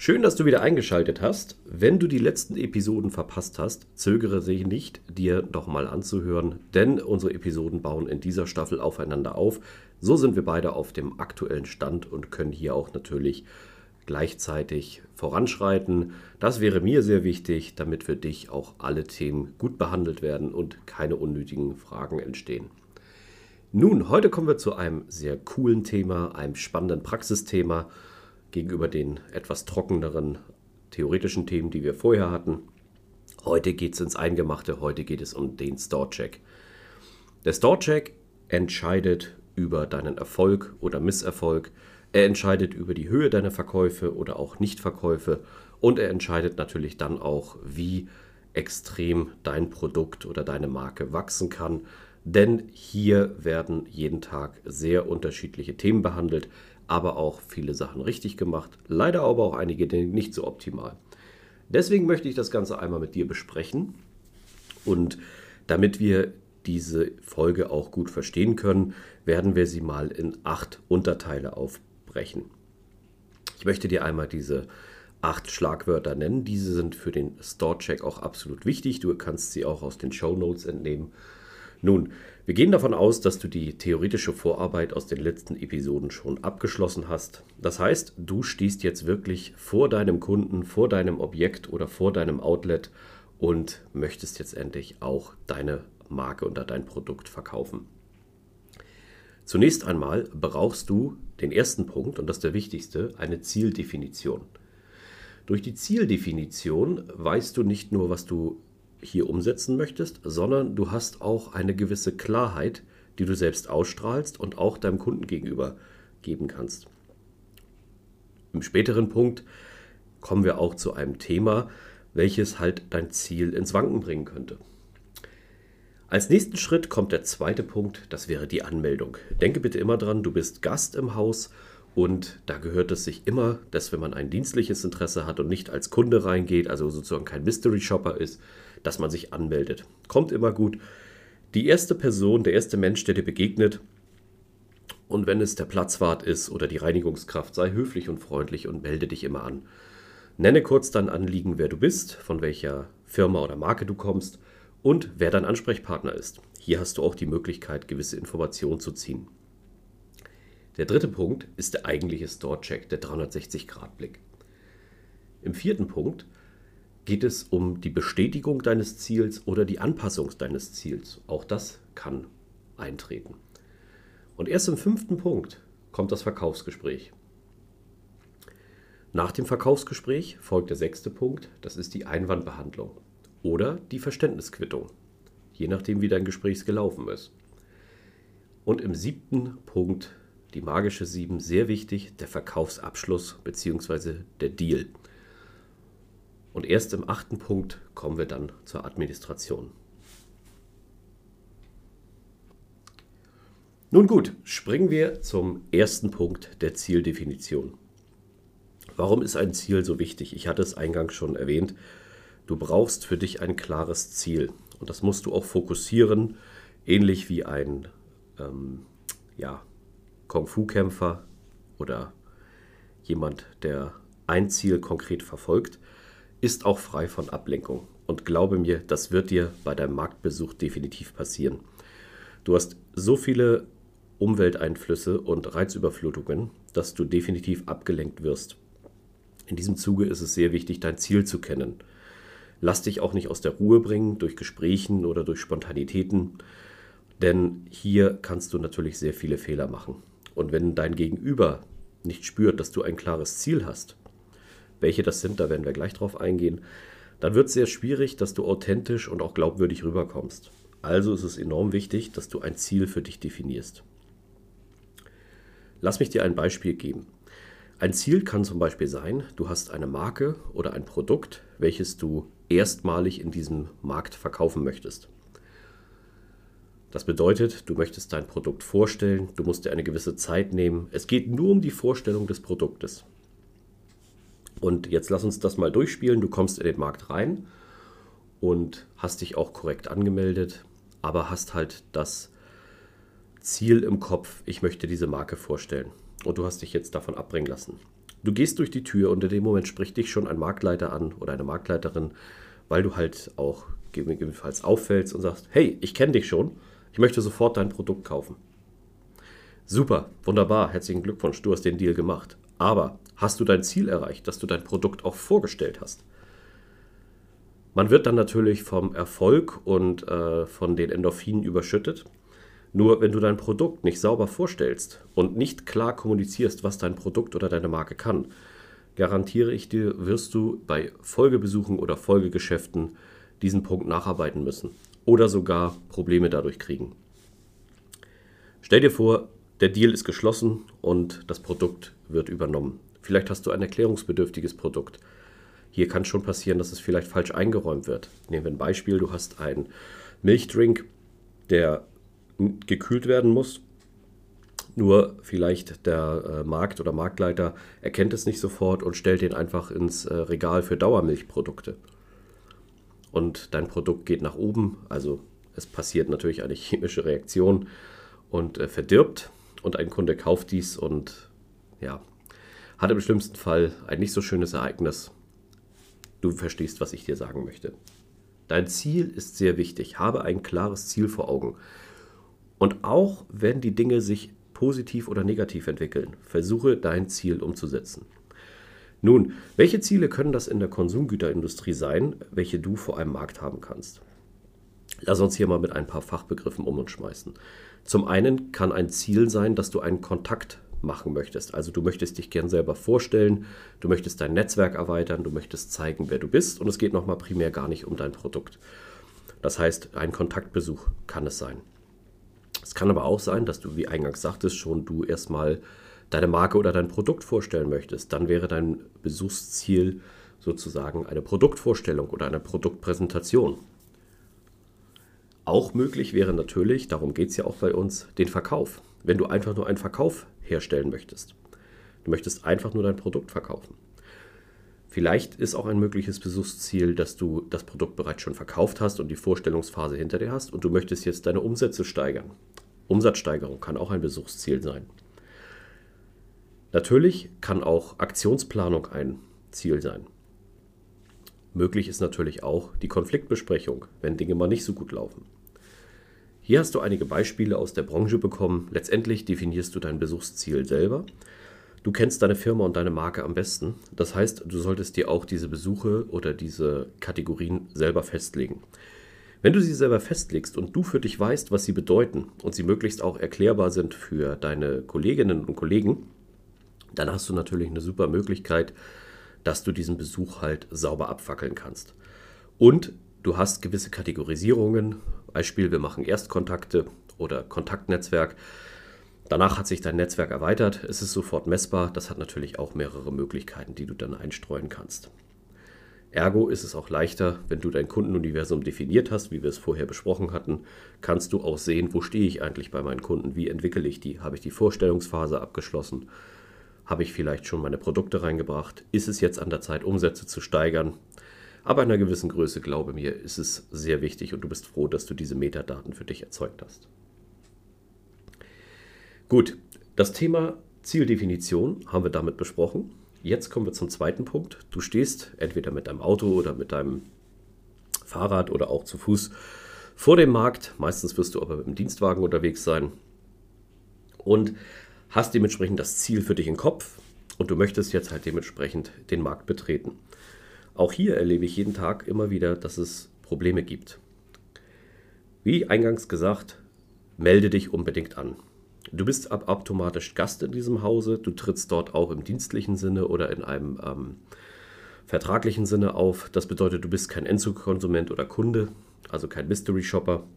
Schön, dass du wieder eingeschaltet hast. Wenn du die letzten Episoden verpasst hast, zögere dich nicht, dir doch mal anzuhören, denn unsere Episoden bauen in dieser Staffel aufeinander auf. So sind wir beide auf dem aktuellen Stand und können hier auch natürlich gleichzeitig voranschreiten. Das wäre mir sehr wichtig, damit für dich auch alle Themen gut behandelt werden und keine unnötigen Fragen entstehen. Nun, heute kommen wir zu einem sehr coolen Thema, einem spannenden Praxisthema gegenüber den etwas trockeneren theoretischen Themen, die wir vorher hatten. Heute geht es ins Eingemachte, heute geht es um den Store-Check. Der Store-Check entscheidet über deinen Erfolg oder Misserfolg. Er entscheidet über die Höhe deiner Verkäufe oder auch Nichtverkäufe und er entscheidet natürlich dann auch, wie extrem dein Produkt oder deine Marke wachsen kann. Denn hier werden jeden Tag sehr unterschiedliche Themen behandelt aber auch viele Sachen richtig gemacht. Leider aber auch einige Dinge nicht so optimal. Deswegen möchte ich das Ganze einmal mit dir besprechen. Und damit wir diese Folge auch gut verstehen können, werden wir sie mal in acht Unterteile aufbrechen. Ich möchte dir einmal diese acht Schlagwörter nennen. Diese sind für den Store-Check auch absolut wichtig. Du kannst sie auch aus den Show Notes entnehmen. Nun, wir gehen davon aus, dass du die theoretische Vorarbeit aus den letzten Episoden schon abgeschlossen hast. Das heißt, du stehst jetzt wirklich vor deinem Kunden, vor deinem Objekt oder vor deinem Outlet und möchtest jetzt endlich auch deine Marke oder dein Produkt verkaufen. Zunächst einmal brauchst du den ersten Punkt, und das ist der wichtigste, eine Zieldefinition. Durch die Zieldefinition weißt du nicht nur, was du hier umsetzen möchtest, sondern du hast auch eine gewisse Klarheit, die du selbst ausstrahlst und auch deinem Kunden gegenüber geben kannst. Im späteren Punkt kommen wir auch zu einem Thema, welches halt dein Ziel ins Wanken bringen könnte. Als nächsten Schritt kommt der zweite Punkt, das wäre die Anmeldung. Denke bitte immer dran, du bist Gast im Haus und da gehört es sich immer, dass wenn man ein dienstliches Interesse hat und nicht als Kunde reingeht, also sozusagen kein Mystery Shopper ist, dass man sich anmeldet. Kommt immer gut. Die erste Person, der erste Mensch, der dir begegnet, und wenn es der Platzwart ist oder die Reinigungskraft, sei höflich und freundlich und melde dich immer an. Nenne kurz dein Anliegen, wer du bist, von welcher Firma oder Marke du kommst und wer dein Ansprechpartner ist. Hier hast du auch die Möglichkeit, gewisse Informationen zu ziehen. Der dritte Punkt ist der eigentliche Store-Check, der 360-Grad-Blick. Im vierten Punkt geht es um die Bestätigung deines Ziels oder die Anpassung deines Ziels. Auch das kann eintreten. Und erst im fünften Punkt kommt das Verkaufsgespräch. Nach dem Verkaufsgespräch folgt der sechste Punkt, das ist die Einwandbehandlung oder die Verständnisquittung, je nachdem wie dein Gespräch gelaufen ist. Und im siebten Punkt, die magische sieben, sehr wichtig, der Verkaufsabschluss bzw. der Deal. Und erst im achten Punkt kommen wir dann zur Administration. Nun gut, springen wir zum ersten Punkt der Zieldefinition. Warum ist ein Ziel so wichtig? Ich hatte es eingangs schon erwähnt. Du brauchst für dich ein klares Ziel. Und das musst du auch fokussieren, ähnlich wie ein ähm, ja, Kung-Fu-Kämpfer oder jemand, der ein Ziel konkret verfolgt ist auch frei von Ablenkung. Und glaube mir, das wird dir bei deinem Marktbesuch definitiv passieren. Du hast so viele Umwelteinflüsse und Reizüberflutungen, dass du definitiv abgelenkt wirst. In diesem Zuge ist es sehr wichtig, dein Ziel zu kennen. Lass dich auch nicht aus der Ruhe bringen durch Gesprächen oder durch Spontanitäten, denn hier kannst du natürlich sehr viele Fehler machen. Und wenn dein Gegenüber nicht spürt, dass du ein klares Ziel hast, welche das sind, da werden wir gleich drauf eingehen. Dann wird es sehr schwierig, dass du authentisch und auch glaubwürdig rüberkommst. Also ist es enorm wichtig, dass du ein Ziel für dich definierst. Lass mich dir ein Beispiel geben. Ein Ziel kann zum Beispiel sein, du hast eine Marke oder ein Produkt, welches du erstmalig in diesem Markt verkaufen möchtest. Das bedeutet, du möchtest dein Produkt vorstellen, du musst dir eine gewisse Zeit nehmen. Es geht nur um die Vorstellung des Produktes. Und jetzt lass uns das mal durchspielen. Du kommst in den Markt rein und hast dich auch korrekt angemeldet, aber hast halt das Ziel im Kopf, ich möchte diese Marke vorstellen. Und du hast dich jetzt davon abbringen lassen. Du gehst durch die Tür und in dem Moment spricht dich schon ein Marktleiter an oder eine Marktleiterin, weil du halt auch gegebenenfalls auffällst und sagst, hey, ich kenne dich schon, ich möchte sofort dein Produkt kaufen. Super, wunderbar, herzlichen Glückwunsch, du hast den Deal gemacht. Aber hast du dein Ziel erreicht, dass du dein Produkt auch vorgestellt hast? Man wird dann natürlich vom Erfolg und äh, von den Endorphinen überschüttet. Nur wenn du dein Produkt nicht sauber vorstellst und nicht klar kommunizierst, was dein Produkt oder deine Marke kann, garantiere ich dir, wirst du bei Folgebesuchen oder Folgegeschäften diesen Punkt nacharbeiten müssen oder sogar Probleme dadurch kriegen. Stell dir vor, der Deal ist geschlossen und das Produkt wird übernommen. Vielleicht hast du ein erklärungsbedürftiges Produkt. Hier kann schon passieren, dass es vielleicht falsch eingeräumt wird. Nehmen wir ein Beispiel, du hast einen Milchdrink, der gekühlt werden muss. Nur vielleicht der äh, Markt oder Marktleiter erkennt es nicht sofort und stellt den einfach ins äh, Regal für Dauermilchprodukte. Und dein Produkt geht nach oben, also es passiert natürlich eine chemische Reaktion und äh, verdirbt und ein Kunde kauft dies und ja, hat im schlimmsten Fall ein nicht so schönes Ereignis. Du verstehst, was ich dir sagen möchte. Dein Ziel ist sehr wichtig. Habe ein klares Ziel vor Augen. Und auch wenn die Dinge sich positiv oder negativ entwickeln, versuche dein Ziel umzusetzen. Nun, welche Ziele können das in der Konsumgüterindustrie sein, welche du vor einem Markt haben kannst? Lass uns hier mal mit ein paar Fachbegriffen um uns schmeißen. Zum einen kann ein Ziel sein, dass du einen Kontakt machen möchtest. Also du möchtest dich gern selber vorstellen, du möchtest dein Netzwerk erweitern, du möchtest zeigen, wer du bist und es geht nochmal primär gar nicht um dein Produkt. Das heißt, ein Kontaktbesuch kann es sein. Es kann aber auch sein, dass du, wie eingangs sagtest, schon du erstmal deine Marke oder dein Produkt vorstellen möchtest. Dann wäre dein Besuchsziel sozusagen eine Produktvorstellung oder eine Produktpräsentation. Auch möglich wäre natürlich, darum geht es ja auch bei uns, den Verkauf. Wenn du einfach nur einen Verkauf herstellen möchtest. Du möchtest einfach nur dein Produkt verkaufen. Vielleicht ist auch ein mögliches Besuchsziel, dass du das Produkt bereits schon verkauft hast und die Vorstellungsphase hinter dir hast und du möchtest jetzt deine Umsätze steigern. Umsatzsteigerung kann auch ein Besuchsziel sein. Natürlich kann auch Aktionsplanung ein Ziel sein. Möglich ist natürlich auch die Konfliktbesprechung, wenn Dinge mal nicht so gut laufen. Hier hast du einige Beispiele aus der Branche bekommen. Letztendlich definierst du dein Besuchsziel selber. Du kennst deine Firma und deine Marke am besten. Das heißt, du solltest dir auch diese Besuche oder diese Kategorien selber festlegen. Wenn du sie selber festlegst und du für dich weißt, was sie bedeuten und sie möglichst auch erklärbar sind für deine Kolleginnen und Kollegen, dann hast du natürlich eine super Möglichkeit, dass du diesen Besuch halt sauber abfackeln kannst. Und du hast gewisse Kategorisierungen, Beispiel, wir machen Erstkontakte oder Kontaktnetzwerk. Danach hat sich dein Netzwerk erweitert, es ist sofort messbar. Das hat natürlich auch mehrere Möglichkeiten, die du dann einstreuen kannst. Ergo ist es auch leichter, wenn du dein Kundenuniversum definiert hast, wie wir es vorher besprochen hatten, kannst du auch sehen, wo stehe ich eigentlich bei meinen Kunden, wie entwickle ich die, habe ich die Vorstellungsphase abgeschlossen, habe ich vielleicht schon meine Produkte reingebracht, ist es jetzt an der Zeit, Umsätze zu steigern, aber in einer gewissen Größe, glaube mir, ist es sehr wichtig und du bist froh, dass du diese Metadaten für dich erzeugt hast. Gut, das Thema Zieldefinition haben wir damit besprochen. Jetzt kommen wir zum zweiten Punkt. Du stehst entweder mit deinem Auto oder mit deinem Fahrrad oder auch zu Fuß vor dem Markt. Meistens wirst du aber mit dem Dienstwagen unterwegs sein und hast dementsprechend das Ziel für dich im Kopf und du möchtest jetzt halt dementsprechend den Markt betreten. Auch hier erlebe ich jeden Tag immer wieder, dass es Probleme gibt. Wie eingangs gesagt, melde dich unbedingt an. Du bist ab automatisch Gast in diesem Hause, du trittst dort auch im dienstlichen Sinne oder in einem ähm, vertraglichen Sinne auf. Das bedeutet, du bist kein Endzugkonsument oder Kunde, also kein Mystery Shopper.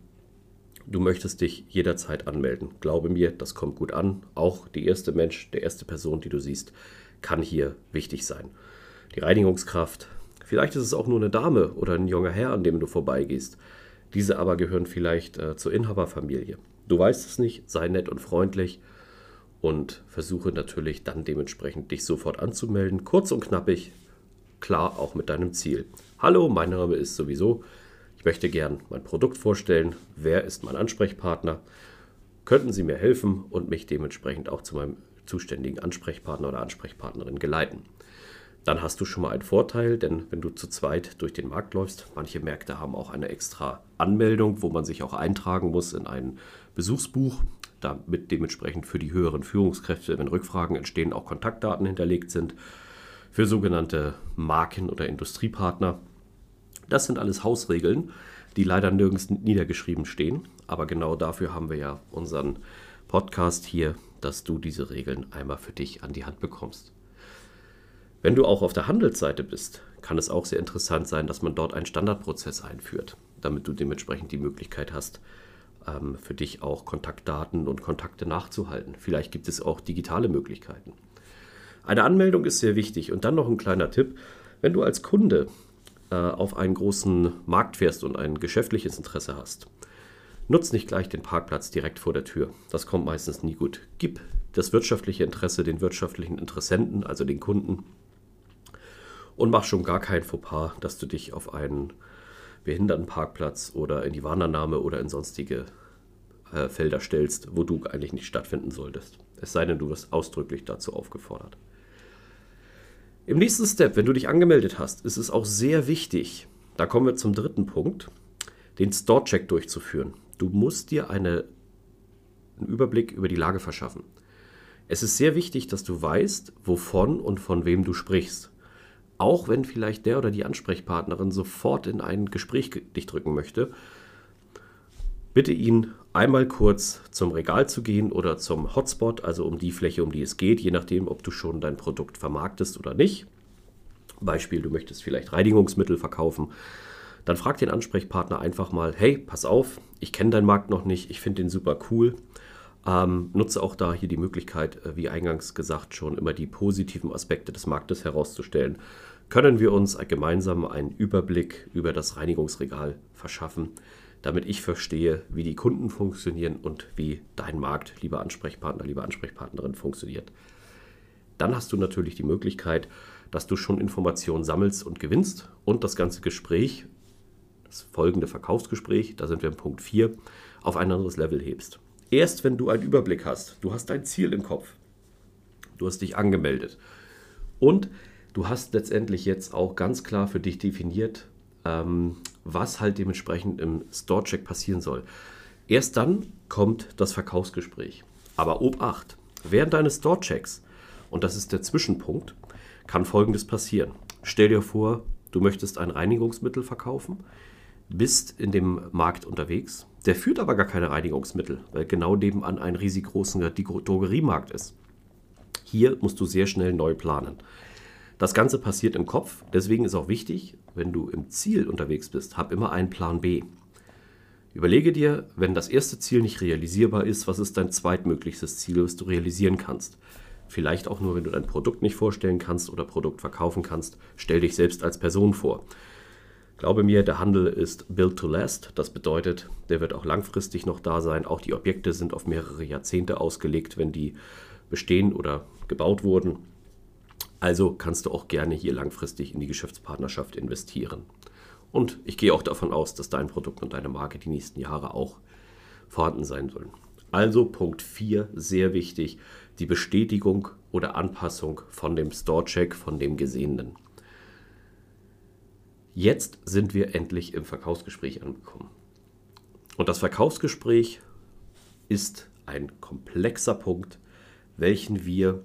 Du möchtest dich jederzeit anmelden. Glaube mir, das kommt gut an. Auch die erste Mensch, der erste Person, die du siehst, kann hier wichtig sein. Die Reinigungskraft, Vielleicht ist es auch nur eine Dame oder ein junger Herr, an dem du vorbeigehst. Diese aber gehören vielleicht äh, zur Inhaberfamilie. Du weißt es nicht, sei nett und freundlich und versuche natürlich dann dementsprechend dich sofort anzumelden. Kurz und knappig, klar auch mit deinem Ziel. Hallo, mein Name ist sowieso. Ich möchte gern mein Produkt vorstellen. Wer ist mein Ansprechpartner? Könnten Sie mir helfen und mich dementsprechend auch zu meinem zuständigen Ansprechpartner oder Ansprechpartnerin geleiten? Dann hast du schon mal einen Vorteil, denn wenn du zu zweit durch den Markt läufst, manche Märkte haben auch eine extra Anmeldung, wo man sich auch eintragen muss in ein Besuchsbuch, damit dementsprechend für die höheren Führungskräfte, wenn Rückfragen entstehen, auch Kontaktdaten hinterlegt sind. Für sogenannte Marken- oder Industriepartner. Das sind alles Hausregeln, die leider nirgends niedergeschrieben stehen. Aber genau dafür haben wir ja unseren Podcast hier, dass du diese Regeln einmal für dich an die Hand bekommst. Wenn du auch auf der Handelsseite bist, kann es auch sehr interessant sein, dass man dort einen Standardprozess einführt, damit du dementsprechend die Möglichkeit hast, ähm, für dich auch Kontaktdaten und Kontakte nachzuhalten. Vielleicht gibt es auch digitale Möglichkeiten. Eine Anmeldung ist sehr wichtig und dann noch ein kleiner Tipp. Wenn du als Kunde äh, auf einen großen Markt fährst und ein geschäftliches Interesse hast, nutz nicht gleich den Parkplatz direkt vor der Tür. Das kommt meistens nie gut. Gib das wirtschaftliche Interesse den wirtschaftlichen Interessenten, also den Kunden, und mach schon gar kein Fauxpas, dass du dich auf einen Behindertenparkplatz oder in die Warnernahme oder in sonstige äh, Felder stellst, wo du eigentlich nicht stattfinden solltest. Es sei denn, du wirst ausdrücklich dazu aufgefordert. Im nächsten Step, wenn du dich angemeldet hast, ist es auch sehr wichtig, da kommen wir zum dritten Punkt, den Store-Check durchzuführen. Du musst dir eine, einen Überblick über die Lage verschaffen. Es ist sehr wichtig, dass du weißt, wovon und von wem du sprichst auch wenn vielleicht der oder die Ansprechpartnerin sofort in ein Gespräch dich drücken möchte, bitte ihn einmal kurz zum Regal zu gehen oder zum Hotspot, also um die Fläche, um die es geht, je nachdem, ob du schon dein Produkt vermarktest oder nicht. Beispiel, du möchtest vielleicht Reinigungsmittel verkaufen. Dann frag den Ansprechpartner einfach mal, hey, pass auf, ich kenne deinen Markt noch nicht, ich finde den super cool. Ähm, nutze auch da hier die Möglichkeit, äh, wie eingangs gesagt, schon immer die positiven Aspekte des Marktes herauszustellen können wir uns gemeinsam einen Überblick über das Reinigungsregal verschaffen, damit ich verstehe, wie die Kunden funktionieren und wie dein Markt, lieber Ansprechpartner, liebe Ansprechpartnerin, funktioniert. Dann hast du natürlich die Möglichkeit, dass du schon Informationen sammelst und gewinnst und das ganze Gespräch, das folgende Verkaufsgespräch, da sind wir im Punkt 4, auf ein anderes Level hebst. Erst wenn du einen Überblick hast, du hast dein Ziel im Kopf, du hast dich angemeldet und du hast letztendlich jetzt auch ganz klar für dich definiert, ähm, was halt dementsprechend im Store-Check passieren soll. Erst dann kommt das Verkaufsgespräch. Aber Obacht, während deines Store-Checks, und das ist der Zwischenpunkt, kann Folgendes passieren. Stell dir vor, du möchtest ein Reinigungsmittel verkaufen, bist in dem Markt unterwegs, der führt aber gar keine Reinigungsmittel, weil genau nebenan ein riesig großer Drogeriemarkt ist. Hier musst du sehr schnell neu planen. Das Ganze passiert im Kopf, deswegen ist auch wichtig, wenn du im Ziel unterwegs bist, hab immer einen Plan B. Überlege dir, wenn das erste Ziel nicht realisierbar ist, was ist dein zweitmöglichstes Ziel, was du realisieren kannst. Vielleicht auch nur, wenn du dein Produkt nicht vorstellen kannst oder Produkt verkaufen kannst, stell dich selbst als Person vor. Glaube mir, der Handel ist built to last. Das bedeutet, der wird auch langfristig noch da sein. Auch die Objekte sind auf mehrere Jahrzehnte ausgelegt, wenn die bestehen oder gebaut wurden. Also kannst du auch gerne hier langfristig in die Geschäftspartnerschaft investieren. Und ich gehe auch davon aus, dass dein Produkt und deine Marke die nächsten Jahre auch vorhanden sein sollen. Also Punkt 4, sehr wichtig, die Bestätigung oder Anpassung von dem Store-Check, von dem Gesehenen. Jetzt sind wir endlich im Verkaufsgespräch angekommen. Und das Verkaufsgespräch ist ein komplexer Punkt, welchen wir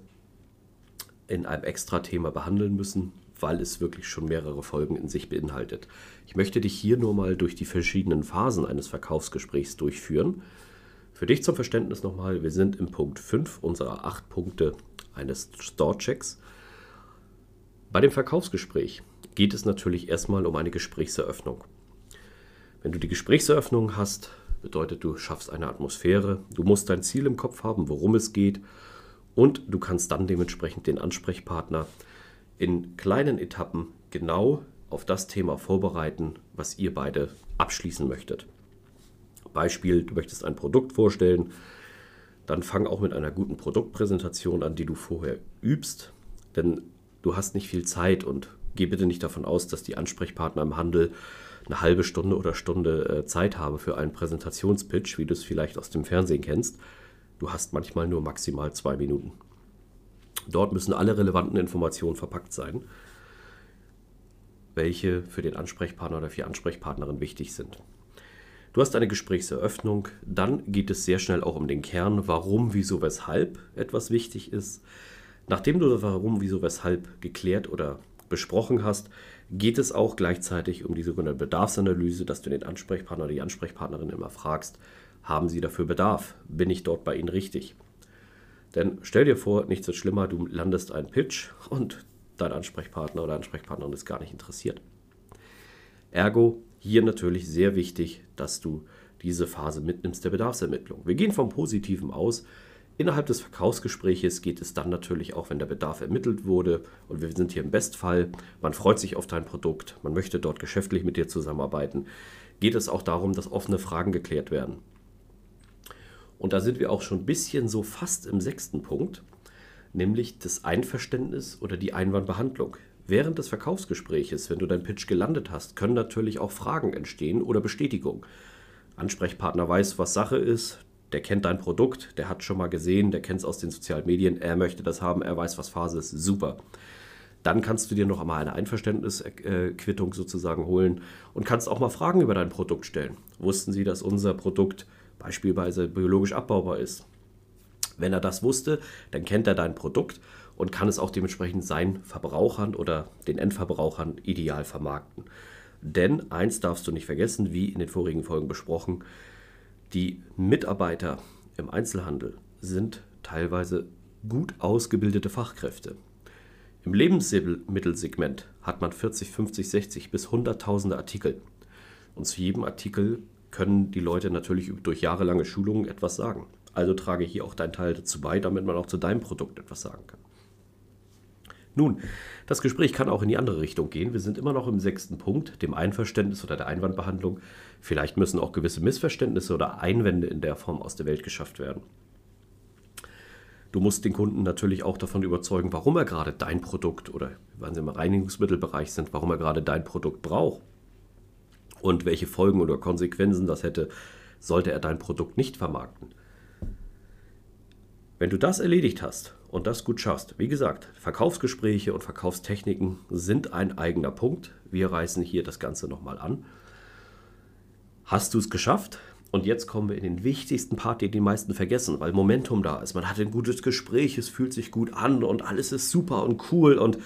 in einem extra Thema behandeln müssen, weil es wirklich schon mehrere Folgen in sich beinhaltet. Ich möchte dich hier nur mal durch die verschiedenen Phasen eines Verkaufsgesprächs durchführen. Für dich zum Verständnis nochmal, wir sind im Punkt 5 unserer 8 Punkte eines Store-Checks. Bei dem Verkaufsgespräch geht es natürlich erstmal um eine Gesprächseröffnung. Wenn du die Gesprächseröffnung hast, bedeutet du schaffst eine Atmosphäre, du musst dein Ziel im Kopf haben, worum es geht und du kannst dann dementsprechend den Ansprechpartner in kleinen Etappen genau auf das Thema vorbereiten, was ihr beide abschließen möchtet. Beispiel, du möchtest ein Produkt vorstellen, dann fang auch mit einer guten Produktpräsentation an, die du vorher übst, denn du hast nicht viel Zeit und geh bitte nicht davon aus, dass die Ansprechpartner im Handel eine halbe Stunde oder Stunde äh, Zeit haben für einen Präsentationspitch, wie du es vielleicht aus dem Fernsehen kennst. Du hast manchmal nur maximal zwei Minuten. Dort müssen alle relevanten Informationen verpackt sein, welche für den Ansprechpartner oder für die Ansprechpartnerin wichtig sind. Du hast eine Gesprächseröffnung, dann geht es sehr schnell auch um den Kern, warum, wieso, weshalb etwas wichtig ist. Nachdem du warum, wieso, weshalb geklärt oder besprochen hast, geht es auch gleichzeitig um die sogenannte Bedarfsanalyse, dass du den Ansprechpartner oder die Ansprechpartnerin immer fragst, haben sie dafür Bedarf? Bin ich dort bei ihnen richtig? Denn stell dir vor, nichts ist schlimmer, du landest einen Pitch und dein Ansprechpartner oder Ansprechpartnerin ist gar nicht interessiert. Ergo, hier natürlich sehr wichtig, dass du diese Phase mitnimmst der Bedarfsermittlung. Wir gehen vom Positiven aus. Innerhalb des Verkaufsgespräches geht es dann natürlich auch, wenn der Bedarf ermittelt wurde und wir sind hier im Bestfall, man freut sich auf dein Produkt, man möchte dort geschäftlich mit dir zusammenarbeiten, geht es auch darum, dass offene Fragen geklärt werden. Und da sind wir auch schon ein bisschen so fast im sechsten Punkt, nämlich das Einverständnis oder die Einwandbehandlung. Während des Verkaufsgespräches, wenn du dein Pitch gelandet hast, können natürlich auch Fragen entstehen oder Bestätigung. Ansprechpartner weiß, was Sache ist, der kennt dein Produkt, der hat schon mal gesehen, der kennt es aus den sozialen Medien, er möchte das haben, er weiß, was Phase ist, super. Dann kannst du dir noch einmal eine Einverständnisquittung sozusagen holen und kannst auch mal Fragen über dein Produkt stellen. Wussten Sie, dass unser Produkt beispielsweise biologisch abbaubar ist? Wenn er das wusste, dann kennt er dein Produkt und kann es auch dementsprechend seinen Verbrauchern oder den Endverbrauchern ideal vermarkten. Denn eins darfst du nicht vergessen, wie in den vorigen Folgen besprochen, die Mitarbeiter im Einzelhandel sind teilweise gut ausgebildete Fachkräfte. Im Lebensmittelsegment hat man 40, 50, 60 bis 100.000 Artikel. Und zu jedem Artikel können die Leute natürlich durch jahrelange Schulungen etwas sagen. Also trage hier auch dein Teil dazu bei, damit man auch zu deinem Produkt etwas sagen kann. Nun, das Gespräch kann auch in die andere Richtung gehen. Wir sind immer noch im sechsten Punkt, dem Einverständnis oder der Einwandbehandlung. Vielleicht müssen auch gewisse Missverständnisse oder Einwände in der Form aus der Welt geschafft werden. Du musst den Kunden natürlich auch davon überzeugen, warum er gerade dein Produkt oder, wenn sie im Reinigungsmittelbereich sind, warum er gerade dein Produkt braucht und welche Folgen oder Konsequenzen das hätte, sollte er dein Produkt nicht vermarkten. Wenn du das erledigt hast und das gut schaffst, wie gesagt, Verkaufsgespräche und Verkaufstechniken sind ein eigener Punkt. Wir reißen hier das Ganze nochmal an. Hast du es geschafft? Und jetzt kommen wir in den wichtigsten Part, den die meisten vergessen, weil Momentum da ist. Man hat ein gutes Gespräch, es fühlt sich gut an und alles ist super und cool und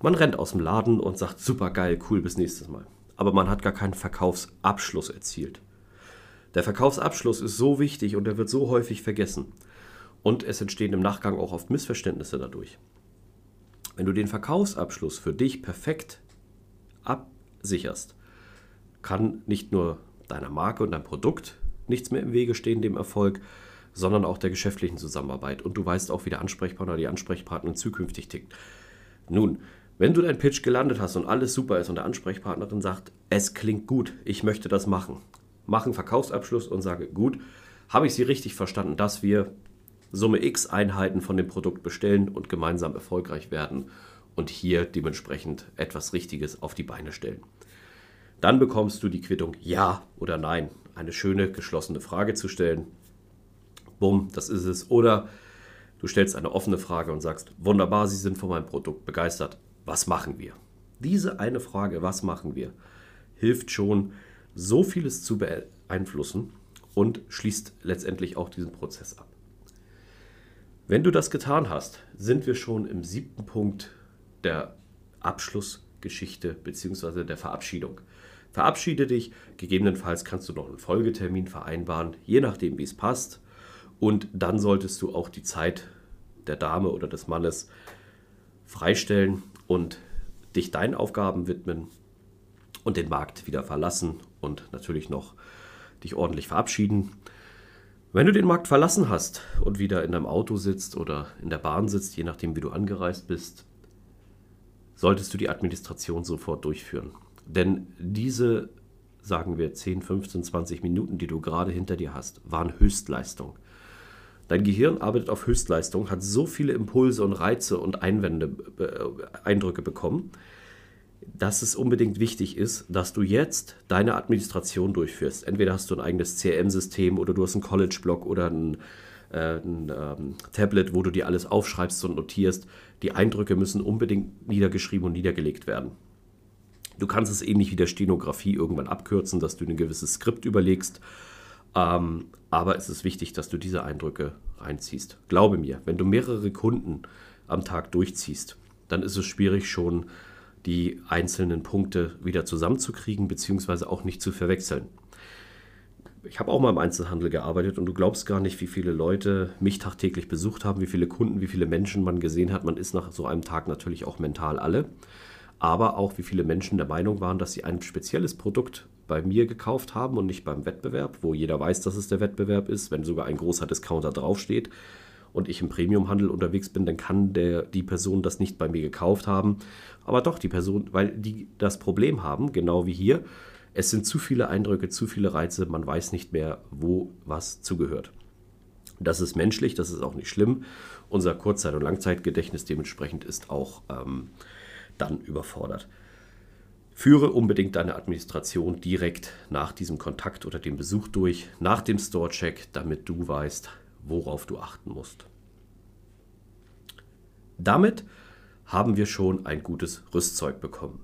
man rennt aus dem Laden und sagt super geil, cool, bis nächstes Mal. Aber man hat gar keinen Verkaufsabschluss erzielt. Der Verkaufsabschluss ist so wichtig und er wird so häufig vergessen. Und es entstehen im Nachgang auch oft Missverständnisse dadurch. Wenn du den Verkaufsabschluss für dich perfekt absicherst, kann nicht nur deiner Marke und deinem Produkt nichts mehr im Wege stehen, dem Erfolg, sondern auch der geschäftlichen Zusammenarbeit. Und du weißt auch, wie der Ansprechpartner die Ansprechpartnerin zukünftig tickt. Nun, wenn du dein Pitch gelandet hast und alles super ist und der Ansprechpartnerin sagt, es klingt gut, ich möchte das machen, mach einen Verkaufsabschluss und sage, gut, habe ich Sie richtig verstanden, dass wir Summe X Einheiten von dem Produkt bestellen und gemeinsam erfolgreich werden und hier dementsprechend etwas Richtiges auf die Beine stellen. Dann bekommst du die Quittung Ja oder Nein. Eine schöne geschlossene Frage zu stellen. Bumm, das ist es. Oder du stellst eine offene Frage und sagst, wunderbar, Sie sind von meinem Produkt begeistert. Was machen wir? Diese eine Frage, was machen wir, hilft schon, so vieles zu beeinflussen und schließt letztendlich auch diesen Prozess ab. Wenn du das getan hast, sind wir schon im siebten Punkt der Abschlussgeschichte bzw. der Verabschiedung. Verabschiede dich, gegebenenfalls kannst du noch einen Folgetermin vereinbaren, je nachdem wie es passt. Und dann solltest du auch die Zeit der Dame oder des Mannes freistellen und dich deinen Aufgaben widmen und den Markt wieder verlassen und natürlich noch dich ordentlich verabschieden. Wenn du den Markt verlassen hast und wieder in deinem Auto sitzt oder in der Bahn sitzt, je nachdem wie du angereist bist, solltest du die Administration sofort durchführen. Denn diese sagen wir 10, 15, 20 Minuten, die du gerade hinter dir hast, waren Höchstleistung. Dein Gehirn arbeitet auf Höchstleistung, hat so viele Impulse und Reize und Einwände, äh, Eindrücke bekommen, dass es unbedingt wichtig ist, dass du jetzt deine Administration durchführst. Entweder hast du ein eigenes CRM-System oder du hast einen College-Blog oder ein, äh, ein ähm, Tablet, wo du dir alles aufschreibst und notierst. Die Eindrücke müssen unbedingt niedergeschrieben und niedergelegt werden. Du kannst es ähnlich wie der Stenografie irgendwann abkürzen, dass du ein gewisses Skript überlegst. Ähm, aber es ist wichtig, dass du diese Eindrücke reinziehst. Glaube mir, wenn du mehrere Kunden am Tag durchziehst, dann ist es schwierig schon die einzelnen Punkte wieder zusammenzukriegen, beziehungsweise auch nicht zu verwechseln. Ich habe auch mal im Einzelhandel gearbeitet und du glaubst gar nicht, wie viele Leute mich tagtäglich besucht haben, wie viele Kunden, wie viele Menschen man gesehen hat. Man ist nach so einem Tag natürlich auch mental alle. Aber auch wie viele Menschen der Meinung waren, dass sie ein spezielles Produkt bei mir gekauft haben und nicht beim Wettbewerb, wo jeder weiß, dass es der Wettbewerb ist, wenn sogar ein großer Discounter draufsteht und ich im Premiumhandel unterwegs bin, dann kann der, die Person das nicht bei mir gekauft haben. Aber doch, die Person, weil die das Problem haben, genau wie hier, es sind zu viele Eindrücke, zu viele Reize, man weiß nicht mehr, wo was zugehört. Das ist menschlich, das ist auch nicht schlimm. Unser Kurzzeit- und Langzeitgedächtnis dementsprechend ist auch ähm, dann überfordert. Führe unbedingt deine Administration direkt nach diesem Kontakt oder dem Besuch durch, nach dem Store-Check, damit du weißt, worauf du achten musst. Damit haben wir schon ein gutes Rüstzeug bekommen.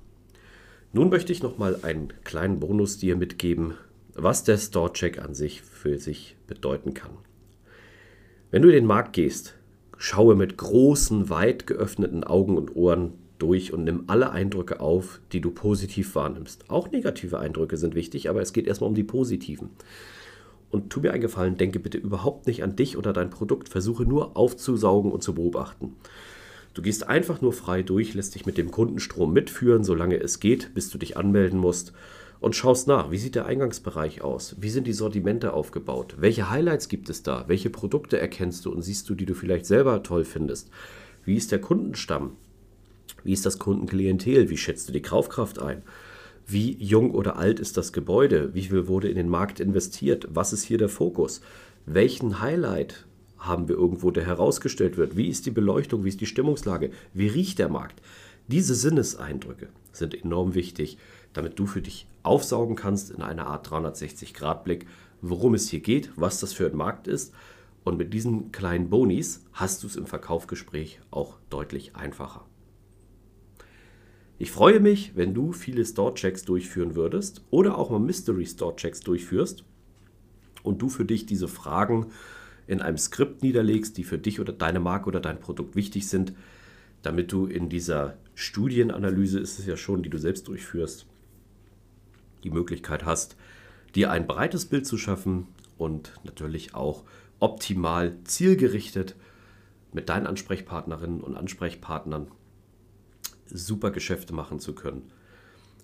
Nun möchte ich noch mal einen kleinen Bonus dir mitgeben, was der Store-Check an sich für sich bedeuten kann. Wenn du in den Markt gehst, schaue mit großen, weit geöffneten Augen und Ohren durch und nimm alle Eindrücke auf, die du positiv wahrnimmst. Auch negative Eindrücke sind wichtig, aber es geht erstmal um die positiven. Und tu mir einen Gefallen, denke bitte überhaupt nicht an dich oder dein Produkt. Versuche nur aufzusaugen und zu beobachten. Du gehst einfach nur frei durch, lässt dich mit dem Kundenstrom mitführen, solange es geht, bis du dich anmelden musst und schaust nach, wie sieht der Eingangsbereich aus? Wie sind die Sortimente aufgebaut? Welche Highlights gibt es da? Welche Produkte erkennst du und siehst du, die du vielleicht selber toll findest? Wie ist der Kundenstamm? Wie ist das Kundenklientel? Wie schätzt du die Kaufkraft ein? Wie jung oder alt ist das Gebäude? Wie viel wurde in den Markt investiert? Was ist hier der Fokus? Welchen Highlight haben wir irgendwo, der herausgestellt wird? Wie ist die Beleuchtung? Wie ist die Stimmungslage? Wie riecht der Markt? Diese Sinneseindrücke sind enorm wichtig, damit du für dich aufsaugen kannst in einer Art 360-Grad-Blick, worum es hier geht, was das für ein Markt ist. Und mit diesen kleinen Bonis hast du es im Verkaufsgespräch auch deutlich einfacher. Ich freue mich, wenn du viele Store-Checks durchführen würdest oder auch mal Mystery-Store-Checks durchführst und du für dich diese Fragen in einem Skript niederlegst, die für dich oder deine Marke oder dein Produkt wichtig sind, damit du in dieser Studienanalyse ist es ja schon, die du selbst durchführst, die Möglichkeit hast, dir ein breites Bild zu schaffen und natürlich auch optimal zielgerichtet mit deinen Ansprechpartnerinnen und Ansprechpartnern super Geschäfte machen zu können.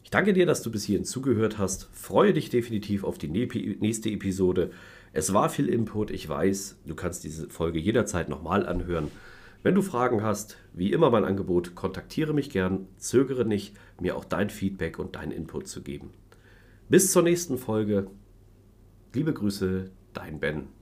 Ich danke dir, dass du bis hierhin zugehört hast. Freue dich definitiv auf die nächste Episode. Es war viel Input, ich weiß. Du kannst diese Folge jederzeit nochmal anhören. Wenn du Fragen hast, wie immer mein Angebot, kontaktiere mich gern. Zögere nicht, mir auch dein Feedback und deinen Input zu geben. Bis zur nächsten Folge. Liebe Grüße, dein Ben.